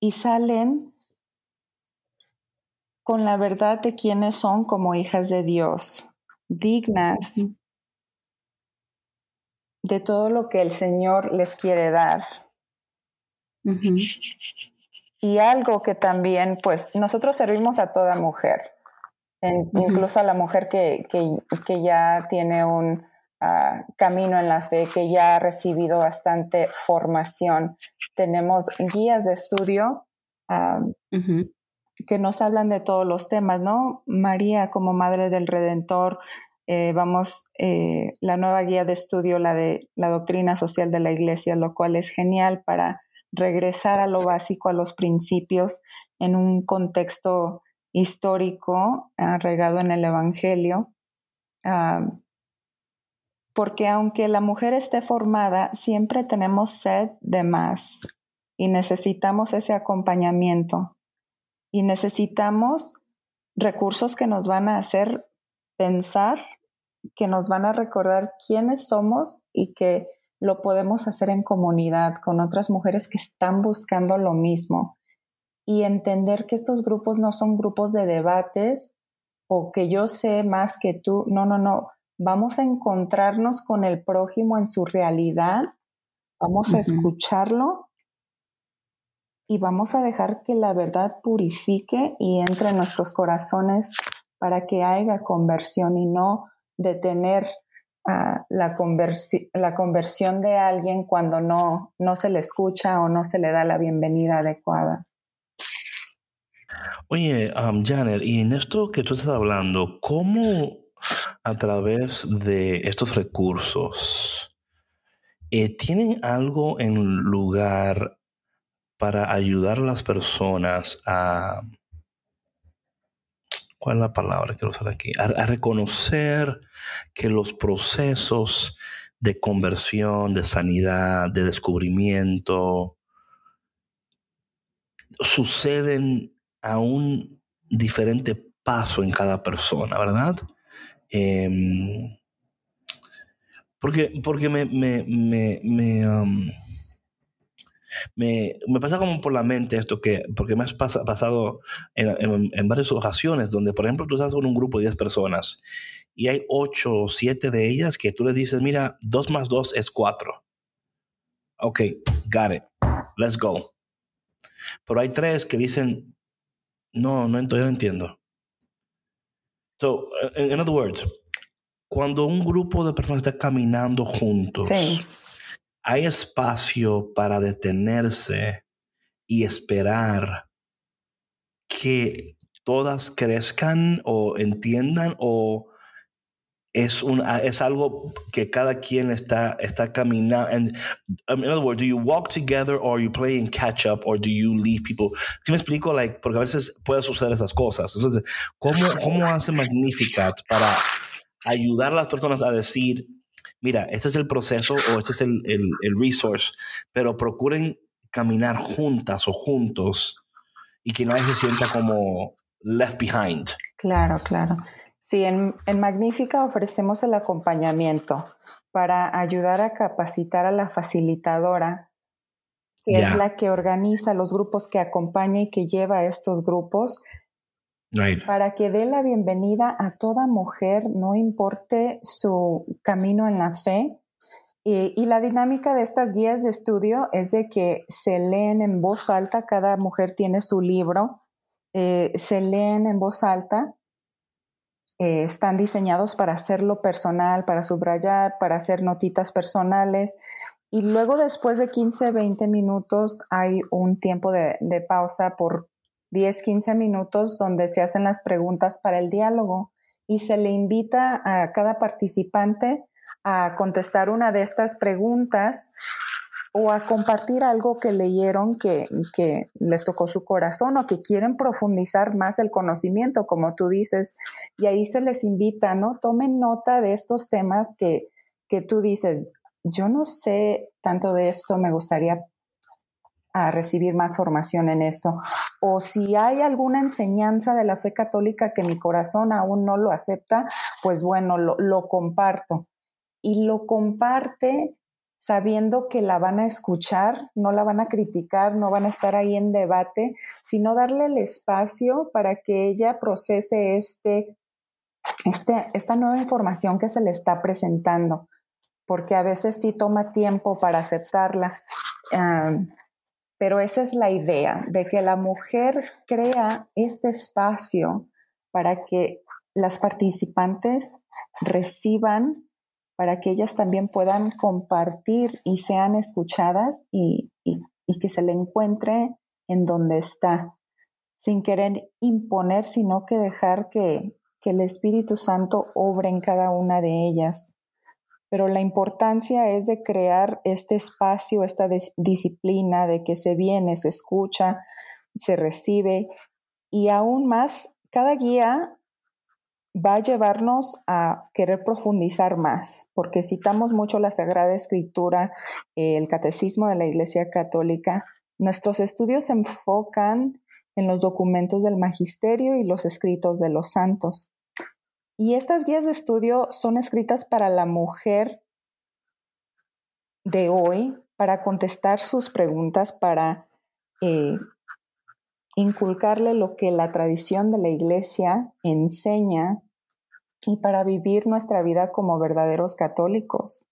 y salen con la verdad de quiénes son como hijas de Dios, dignas de todo lo que el Señor les quiere dar. Y algo que también, pues nosotros servimos a toda mujer, incluso a la mujer que, que ya tiene un, camino en la fe, que ya ha recibido bastante formación. Tenemos guías de estudio que nos hablan de todos los temas, ¿no? María como Madre del Redentor, eh, vamos, eh, la nueva guía de estudio, la de la doctrina social de la Iglesia, lo cual es genial para regresar a lo básico, a los principios, en un contexto histórico arraigado en el Evangelio porque aunque la mujer esté formada, siempre tenemos sed de más y necesitamos ese acompañamiento y necesitamos recursos que nos van a hacer pensar que nos van a recordar quiénes somos y que lo podemos hacer en comunidad con otras mujeres que están buscando lo mismo y entender que estos grupos no son grupos de debates o que yo sé más que tú. No, no, no. Vamos a encontrarnos con el prójimo en su realidad, vamos a escucharlo y vamos a dejar que la verdad purifique y entre en nuestros corazones para que haya conversión y no detener la, la conversión de alguien cuando no, no se le escucha o no se le da la bienvenida adecuada. Oye, um, Janet, y en esto que tú estás hablando, ¿cómo a través de estos recursos eh, tienen algo en lugar para ayudar a las personas a... ¿Cuál es la palabra que quiero usar aquí? A, reconocer que los procesos de conversión, de sanidad, de descubrimiento, suceden a un diferente paso en cada persona, ¿verdad? Em, porque, porque me, me, me, um, me, me, pasa como por la mente esto que, porque me ha pasado en, en, varias ocasiones donde, por ejemplo, tú estás con un grupo de 10 personas y hay 8 o 7 de ellas que tú le dices, mira, 2 más 2 es 4. Ok, got it, let's go. Pero hay tres que dicen, no, no, yo no entiendo. So, in, other words, cuando un grupo de personas está caminando juntos, hay espacio para detenerse y esperar que todas crezcan o entiendan o es, un, es algo que cada quien está, está caminando. And, um, in other words, do you walk together or you play in catch up or do you leave people? Si me explico, like, porque a veces puede suceder esas cosas. Entonces, ¿cómo, cómo hace Magnificat para ayudar a las personas a decir, mira, este es el proceso o este es el, el, el resource, pero procuren caminar juntas o juntos y que nadie se sienta como left behind? Claro, claro. Sí, en, Magnífica ofrecemos el acompañamiento para ayudar a capacitar a la facilitadora, que es la que organiza los grupos, que acompaña y que lleva a estos grupos, para que dé la bienvenida a toda mujer, no importe su camino en la fe. Y, la dinámica de estas guías de estudio es de que se leen en voz alta, cada mujer tiene su libro, eh, se leen en voz alta eh, están diseñados para hacerlo personal, para subrayar, para hacer notitas personales. Y luego después de 15, 20 minutos hay un tiempo de, de pausa por 10, 15 minutos donde se hacen las preguntas para el diálogo y se le invita a cada participante a contestar una de estas preguntas o a compartir algo que leyeron que, les tocó su corazón o que quieren profundizar más el conocimiento, como tú dices. Y ahí se les invita, ¿no? Tomen nota de estos temas que, que tú dices, yo no sé tanto de esto, me gustaría a recibir más formación en esto. O si hay alguna enseñanza de la fe católica que mi corazón aún no lo acepta, pues bueno, lo, comparto. Y lo comparte sabiendo que la van a escuchar, no la van a criticar, no van a estar ahí en debate, sino darle el espacio para que ella procese este, este, esta nueva información que se le está presentando, porque a veces sí toma tiempo para aceptarla. Pero esa es la idea, de que la mujer crea este espacio para que las participantes reciban para que ellas también puedan compartir y sean escuchadas y, que se le encuentre en donde está, sin querer imponer, sino que dejar que, el Espíritu Santo obre en cada una de ellas. Pero la importancia es de crear este espacio, esta disciplina de que se viene, se escucha, se recibe y aún más, cada guía va a llevarnos a querer profundizar más, porque citamos mucho la Sagrada Escritura, el Catecismo de la Iglesia Católica. Nuestros estudios se enfocan en los documentos del Magisterio y los escritos de los santos. Y estas guías de estudio son escritas para la mujer de hoy, para contestar sus preguntas, para eh, inculcarle lo que la tradición de la iglesia enseña y para vivir nuestra vida como verdaderos católicos.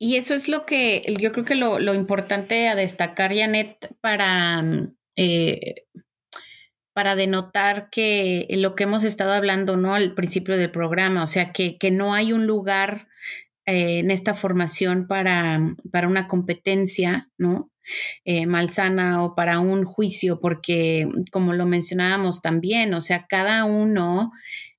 Y eso es lo que yo creo que lo, importante a destacar, Janet, para, mm, eh, para denotar que lo que hemos estado hablando, ¿no? Al principio del programa, o sea, que, que no hay un lugar eh, en esta formación para, para una competencia, ¿no? Eh, malsana o para un juicio, porque como lo mencionábamos también, o sea, cada uno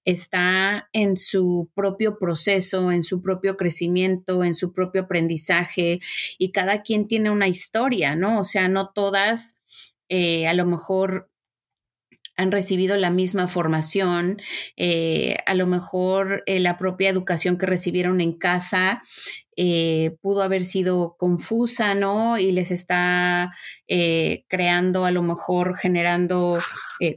está en su propio proceso, en su propio crecimiento, en su propio aprendizaje y cada quien tiene una historia, ¿no? O sea, no todas eh, a lo mejor han recibido la misma formación, eh, a lo mejor eh, la propia educación que recibieron en casa pudo haber sido confusa, ¿no? Y les está creando, a lo mejor generando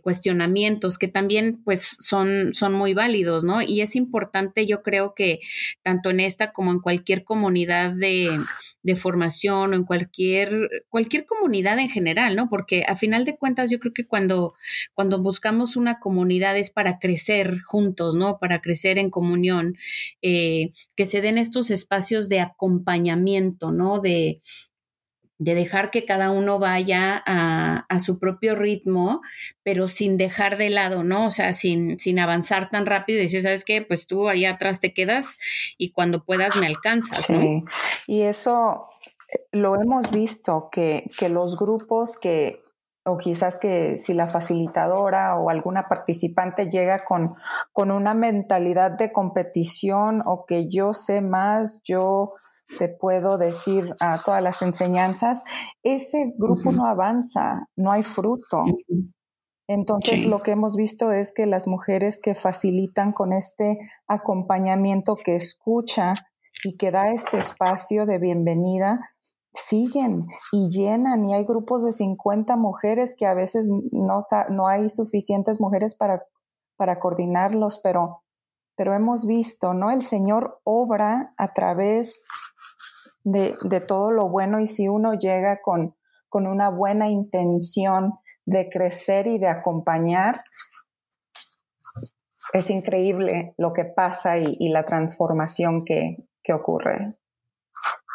cuestionamientos que también pues son, son muy válidos, ¿no? Y es importante, yo creo que tanto en esta como en cualquier comunidad de, de formación o en cualquier, cualquier comunidad en general, ¿no? Porque a final de cuentas yo creo que cuando, cuando buscamos una comunidad es para crecer juntos, ¿no? Para crecer en comunión, que se den estos espacios de acompañamiento, ¿no? De, de dejar que cada uno vaya a, su propio ritmo, pero sin dejar de lado, ¿no? O sea, sin, sin avanzar tan rápido y decir, ¿sabes qué? Pues tú allá atrás te quedas y cuando puedas me alcanzas, ¿no? Y eso eh, lo hemos visto, que, que los grupos que o quizás que si la facilitadora o alguna participante llega con, con una mentalidad de competición o que yo sé más, yo te puedo decir a todas las enseñanzas, ese grupo no avanza, no hay fruto. Entonces lo que hemos visto es que las mujeres que facilitan con este acompañamiento que escucha y que da este espacio de bienvenida, siguen y llenan y hay grupos de 50 mujeres que a veces no, no hay suficientes mujeres para, para coordinarlos, pero, pero hemos visto, ¿no? El Señor obra a través de, de todo lo bueno y si uno llega con, con una buena intención de crecer y de acompañar, es increíble lo que pasa y, y la transformación que, que ocurre.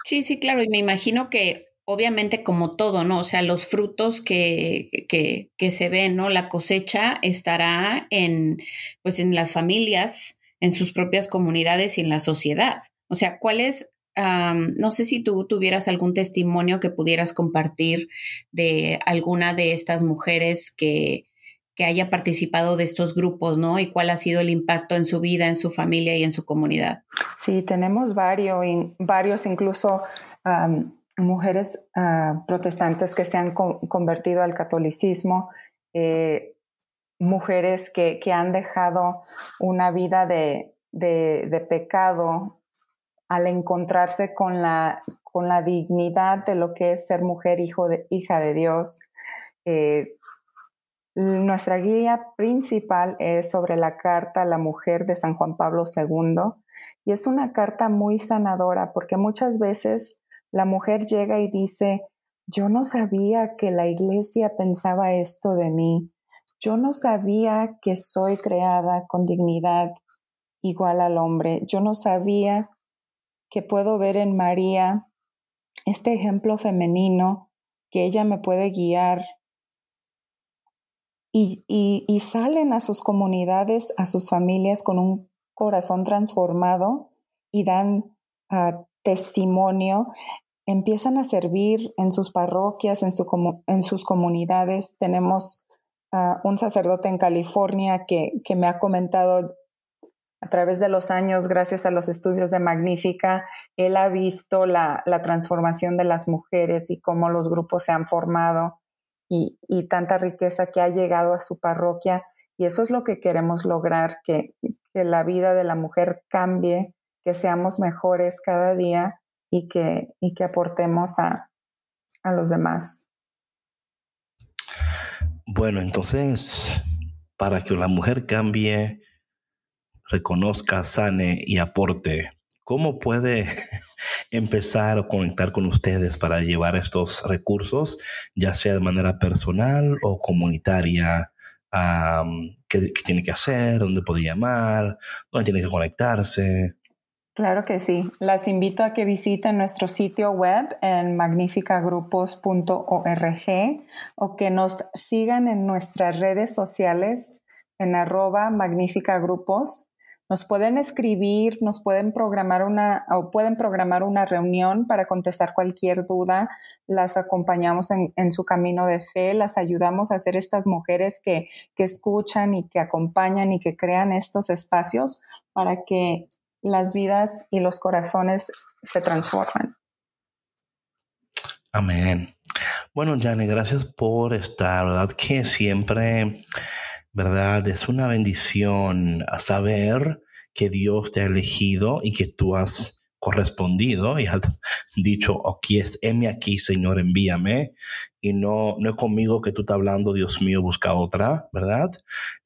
Sí, sí, claro, y me imagino que obviamente como todo, ¿no? O sea, los frutos que, que, que se ven, ¿no? La cosecha estará en, pues, en las familias, en sus propias comunidades y en la sociedad. O sea, ¿cuál es no sé si tú tuvieras algún testimonio que pudieras compartir de alguna de estas mujeres que, que haya participado de estos grupos, ¿no? Y cuál ha sido el impacto en su vida, en su familia y en su comunidad. Sí, tenemos varios, varios incluso mujeres ah, protestantes que se han convertido al catolicismo, eh, mujeres que, que, han dejado una vida de, de, pecado al encontrarse con la, con la dignidad de lo que es ser mujer, hijo de, hija de Dios. Eh, nuestra guía principal es sobre la carta la mujer de San Juan Pablo II y es una carta muy sanadora porque muchas veces la mujer llega y dice, yo no sabía que la iglesia pensaba esto de mí, yo no sabía que soy creada con dignidad igual al hombre, yo no sabía que puedo ver en María este ejemplo femenino, que ella me puede guiar y, salen a sus comunidades, a sus familias con un corazón transformado y dan ah, testimonio, empiezan a servir en sus parroquias, en, en sus comunidades. Tenemos uh, un sacerdote en California que, que, me ha comentado a través de los años, gracias a los estudios de Magnífica, él ha visto la, la transformación de las mujeres y cómo los grupos se han formado y, tanta riqueza que ha llegado a su parroquia. Y eso es lo que queremos lograr, que, la vida de la mujer cambie, que seamos mejores cada día y que, y que aportemos a, a los demás. Bueno, entonces, para que la mujer cambie, reconozca, sane y aporte, ¿cómo puede empezar a conectar con ustedes para llevar estos recursos, ya sea de manera personal o comunitaria? ¿qué, tiene que hacer? ¿Dónde puede llamar? ¿Dónde tiene que conectarse? Claro que sí. Las invito a que visiten nuestro sitio web en magnificagrupos.org o que nos sigan en nuestras redes sociales en arroba magnificagrupos. Nos pueden escribir, nos pueden programar una o pueden programar una reunión para contestar cualquier duda. Las acompañamos en, su camino de fe, las ayudamos a ser estas mujeres que, que escuchan y que acompañan y que crean estos espacios para que las vidas y los corazones se transforman. Amén. Bueno, Jane, gracias por estar, ¿verdad? Que siempre, ¿verdad? Es una bendición saber que Dios te ha elegido y que tú has correspondido y has dicho, aquí es, heme aquí, Señor, envíame. Y no, no es conmigo que tú estás hablando, Dios mío, busca otra, ¿verdad?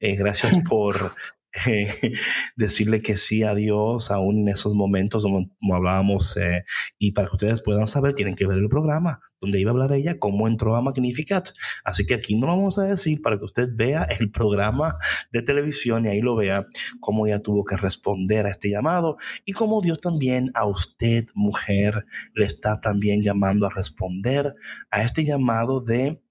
Eh, gracias por decirle que sí a Dios aún en esos momentos como, hablábamos eh, y para que ustedes puedan saber tienen que ver el programa donde iba a hablar ella cómo entró a Magnificat. Así que aquí no vamos a decir para que usted vea el programa de televisión y ahí lo vea cómo ella tuvo que responder a este llamado y cómo Dios también a usted mujer le está también llamando a responder a este llamado de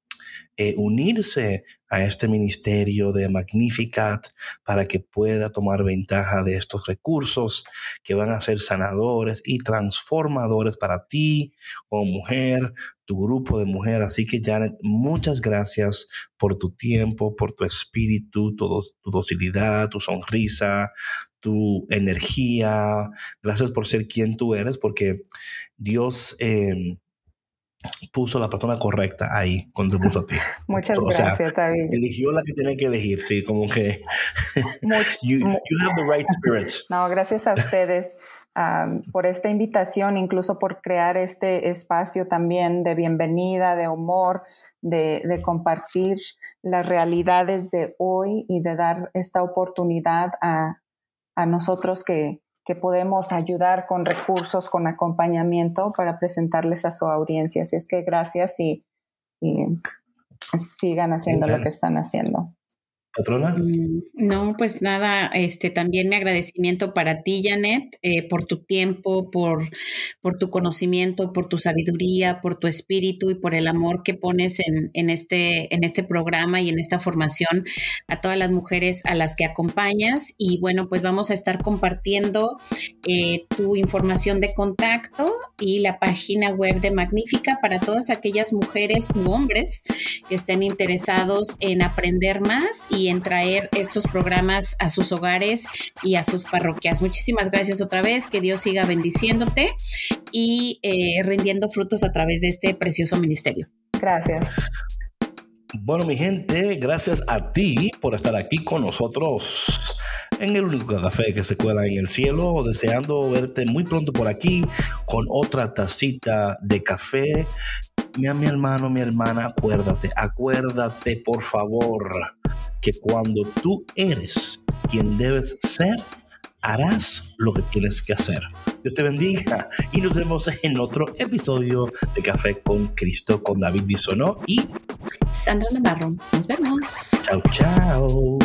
eh, unirse a este ministerio de Magnificat para que pueda tomar ventaja de estos recursos que van a ser sanadores y transformadores para ti como mujer, tu grupo de mujer. Así que Janet, muchas gracias por tu tiempo, por tu espíritu, tu, tu docilidad, tu sonrisa, tu energía. Gracias por ser quien tú eres, porque Dios... Eh, puso la persona correcta ahí cuando te puso a ti. Muchas gracias, David. Eligió la que tiene que elegir, sí, como que you, have the right spirit. No, gracias a ustedes por esta invitación, incluso por crear este espacio también de bienvenida, de humor, de, de compartir las realidades de hoy y de dar esta oportunidad a, a nosotros que, que podemos ayudar con recursos, con acompañamiento para presentarles a su audiencia. Así es que gracias y, sigan haciendo lo que están haciendo. Patrona. Mm, no, pues nada, este también mi agradecimiento para ti, Janet, eh, por tu tiempo, por, por tu conocimiento, por tu sabiduría, por tu espíritu y por el amor que pones en, en, este, en este programa y en esta formación a todas las mujeres a las que acompañas. Y bueno, pues vamos a estar compartiendo eh, tu información de contacto y la página web de Magnífica para todas aquellas mujeres u hombres que estén interesados en aprender más y en traer estos programas a sus hogares y a sus parroquias. Muchísimas gracias otra vez, que Dios siga bendiciéndote y eh, rindiendo frutos a través de este precioso ministerio. Gracias. Bueno, mi gente, gracias a ti por estar aquí con nosotros en el único café que se cuela en el cielo, deseando verte muy pronto por aquí con otra tacita de café. Mi, mi hermano, mi hermana, acuérdate, acuérdate por favor que cuando tú eres quien debes ser, harás lo que tienes que hacer. Dios te bendiga y nos vemos en otro episodio de Café con Cristo con David Bisonó y Sandra Navarro. Nos vemos. Chao, chao.